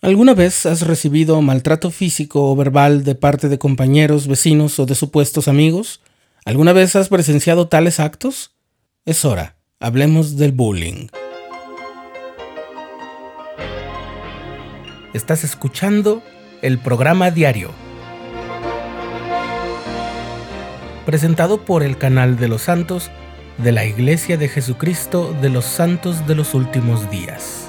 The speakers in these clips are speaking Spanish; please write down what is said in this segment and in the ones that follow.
¿Alguna vez has recibido maltrato físico o verbal de parte de compañeros, vecinos o de supuestos amigos? ¿Alguna vez has presenciado tales actos? Es hora, hablemos del bullying. Estás escuchando el programa diario, presentado por el canal de los santos de la Iglesia de Jesucristo de los Santos de los Últimos Días.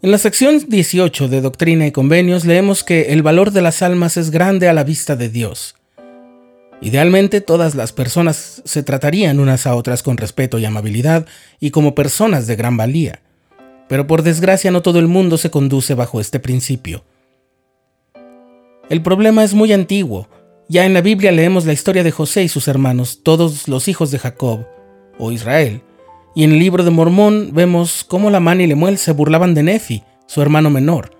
En la sección 18 de Doctrina y Convenios leemos que el valor de las almas es grande a la vista de Dios. Idealmente todas las personas se tratarían unas a otras con respeto y amabilidad y como personas de gran valía. Pero por desgracia no todo el mundo se conduce bajo este principio. El problema es muy antiguo. Ya en la Biblia leemos la historia de José y sus hermanos, todos los hijos de Jacob, o Israel, y en el libro de Mormón vemos cómo Lamán y Lemuel se burlaban de Nefi, su hermano menor.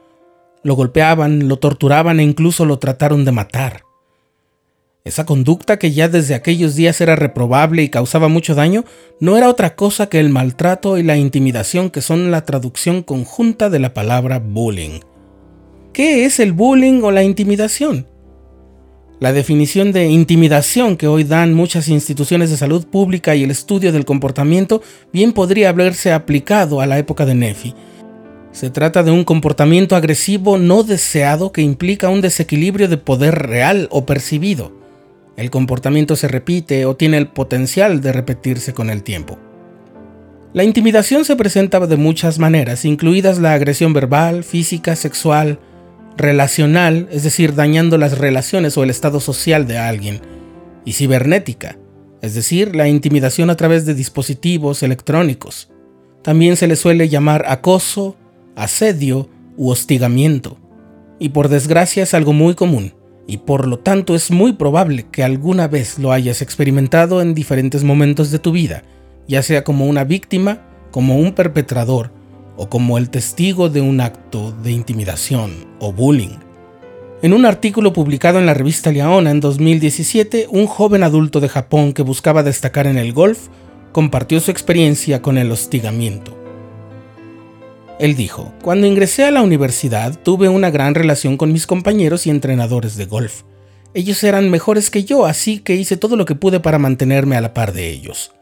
Lo golpeaban, lo torturaban e incluso lo trataron de matar. Esa conducta que ya desde aquellos días era reprobable y causaba mucho daño, no era otra cosa que el maltrato y la intimidación que son la traducción conjunta de la palabra bullying. ¿Qué es el bullying o la intimidación? La definición de intimidación que hoy dan muchas instituciones de salud pública y el estudio del comportamiento bien podría haberse aplicado a la época de Nefi. Se trata de un comportamiento agresivo no deseado que implica un desequilibrio de poder real o percibido. El comportamiento se repite o tiene el potencial de repetirse con el tiempo. La intimidación se presenta de muchas maneras, incluidas la agresión verbal, física, sexual, relacional, es decir, dañando las relaciones o el estado social de alguien, y cibernética, es decir, la intimidación a través de dispositivos electrónicos. También se le suele llamar acoso, asedio u hostigamiento. Y por desgracia es algo muy común, y por lo tanto es muy probable que alguna vez lo hayas experimentado en diferentes momentos de tu vida, ya sea como una víctima, como un perpetrador, o como el testigo de un acto de intimidación o bullying. En un artículo publicado en la revista Liaona en 2017, un joven adulto de Japón que buscaba destacar en el golf compartió su experiencia con el hostigamiento. Él dijo, cuando ingresé a la universidad tuve una gran relación con mis compañeros y entrenadores de golf. Ellos eran mejores que yo, así que hice todo lo que pude para mantenerme a la par de ellos.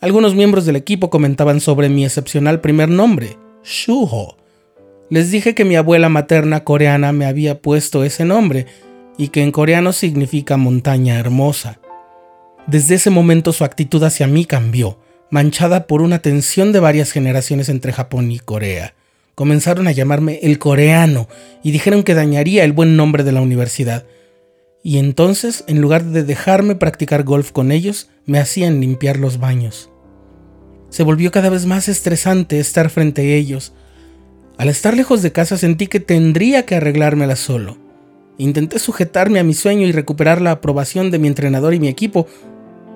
Algunos miembros del equipo comentaban sobre mi excepcional primer nombre, Shuho. Les dije que mi abuela materna coreana me había puesto ese nombre y que en coreano significa montaña hermosa. Desde ese momento su actitud hacia mí cambió, manchada por una tensión de varias generaciones entre Japón y Corea. Comenzaron a llamarme el coreano y dijeron que dañaría el buen nombre de la universidad. Y entonces, en lugar de dejarme practicar golf con ellos, me hacían limpiar los baños. Se volvió cada vez más estresante estar frente a ellos. Al estar lejos de casa sentí que tendría que arreglármela solo. Intenté sujetarme a mi sueño y recuperar la aprobación de mi entrenador y mi equipo,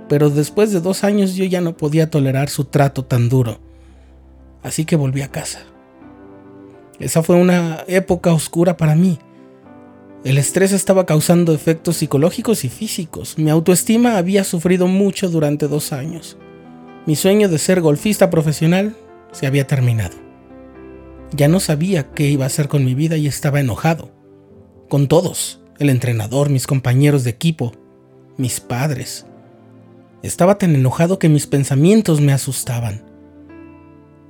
pero después de dos años yo ya no podía tolerar su trato tan duro. Así que volví a casa. Esa fue una época oscura para mí. El estrés estaba causando efectos psicológicos y físicos. Mi autoestima había sufrido mucho durante dos años. Mi sueño de ser golfista profesional se había terminado. Ya no sabía qué iba a hacer con mi vida y estaba enojado. Con todos, el entrenador, mis compañeros de equipo, mis padres. Estaba tan enojado que mis pensamientos me asustaban.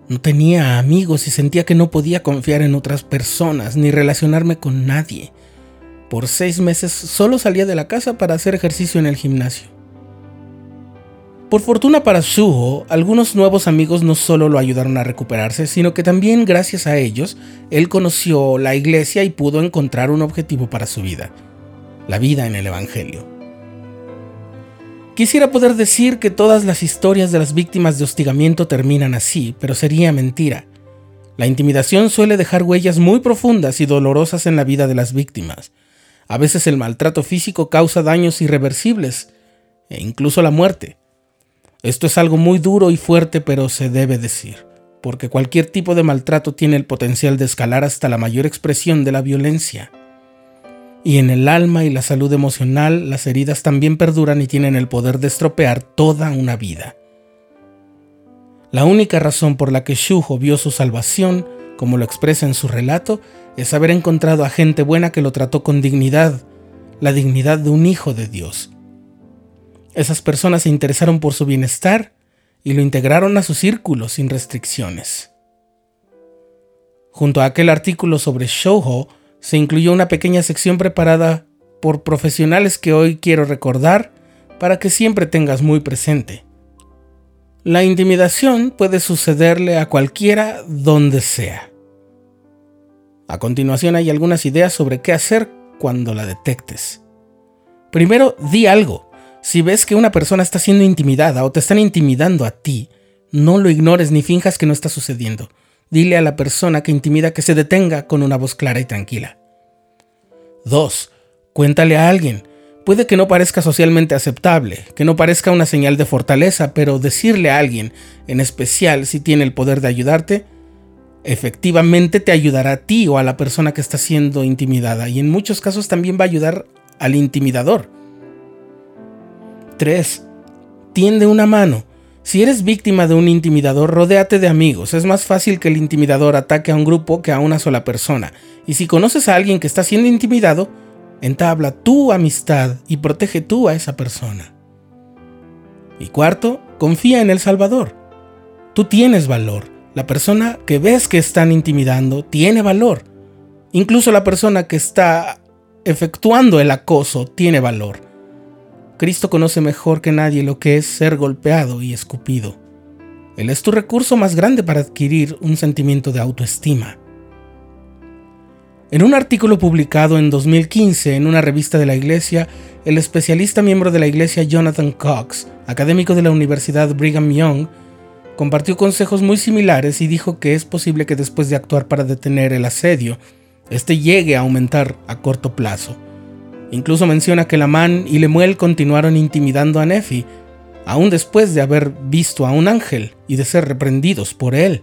No tenía amigos y sentía que no podía confiar en otras personas ni relacionarme con nadie. Por seis meses solo salía de la casa para hacer ejercicio en el gimnasio. Por fortuna para Shuho, algunos nuevos amigos no solo lo ayudaron a recuperarse, sino que también gracias a ellos, él conoció la iglesia y pudo encontrar un objetivo para su vida, la vida en el Evangelio. Quisiera poder decir que todas las historias de las víctimas de hostigamiento terminan así, pero sería mentira. La intimidación suele dejar huellas muy profundas y dolorosas en la vida de las víctimas. A veces el maltrato físico causa daños irreversibles e incluso la muerte. Esto es algo muy duro y fuerte, pero se debe decir. porque cualquier tipo de maltrato tiene el potencial de escalar hasta la mayor expresión de la violencia. Y en el alma y la salud emocional, las heridas también perduran y tienen el poder de estropear toda una vida. La única razón por la que Shuho vio su salvación, como lo expresa en su relato, es haber encontrado a gente buena que lo trató con dignidad, la dignidad de un hijo de Dios. Esas personas se interesaron por su bienestar y lo integraron a su círculo sin restricciones. Junto a aquel artículo sobre Shoujo se incluyó una pequeña sección preparada por profesionales que hoy quiero recordar para que siempre tengas muy presente. La intimidación puede sucederle a cualquiera donde sea. A continuación hay algunas ideas sobre qué hacer cuando la detectes. Primero, di algo. Si ves que una persona está siendo intimidada o te están intimidando a ti, no lo ignores ni finjas que no está sucediendo. Dile a la persona que intimida que se detenga con una voz clara y tranquila. 2. Cuéntale a alguien. Puede que no parezca socialmente aceptable, que no parezca una señal de fortaleza, pero decirle a alguien, en especial si tiene el poder de ayudarte, efectivamente te ayudará a ti o a la persona que está siendo intimidada y en muchos casos también va a ayudar al intimidador. 3. Tiende una mano. Si eres víctima de un intimidador, rodéate de amigos. Es más fácil que el intimidador ataque a un grupo que a una sola persona. Y si conoces a alguien que está siendo intimidado, entabla tu amistad y protege tú a esa persona. Y cuarto, confía en el Salvador. Tú tienes valor. La persona que ves que están intimidando tiene valor. Incluso la persona que está efectuando el acoso tiene valor. Cristo conoce mejor que nadie lo que es ser golpeado y escupido. Él es tu recurso más grande para adquirir un sentimiento de autoestima. En un artículo publicado en 2015 en una revista de la Iglesia, el especialista miembro de la Iglesia Jonathan Cox, académico de la Universidad Brigham Young, compartió consejos muy similares y dijo que es posible que después de actuar para detener el asedio, este llegue a aumentar a corto plazo. Incluso menciona que Lamán y Lemuel continuaron intimidando a Nefi, aún después de haber visto a un ángel y de ser reprendidos por él.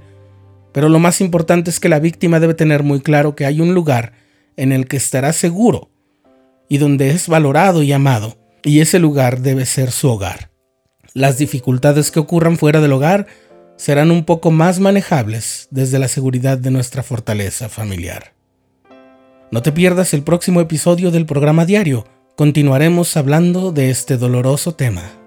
Pero lo más importante es que la víctima debe tener muy claro que hay un lugar en el que estará seguro y donde es valorado y amado, y ese lugar debe ser su hogar. Las dificultades que ocurran fuera del hogar serán un poco más manejables desde la seguridad de nuestra fortaleza familiar. No te pierdas el próximo episodio del programa diario. Continuaremos hablando de este doloroso tema.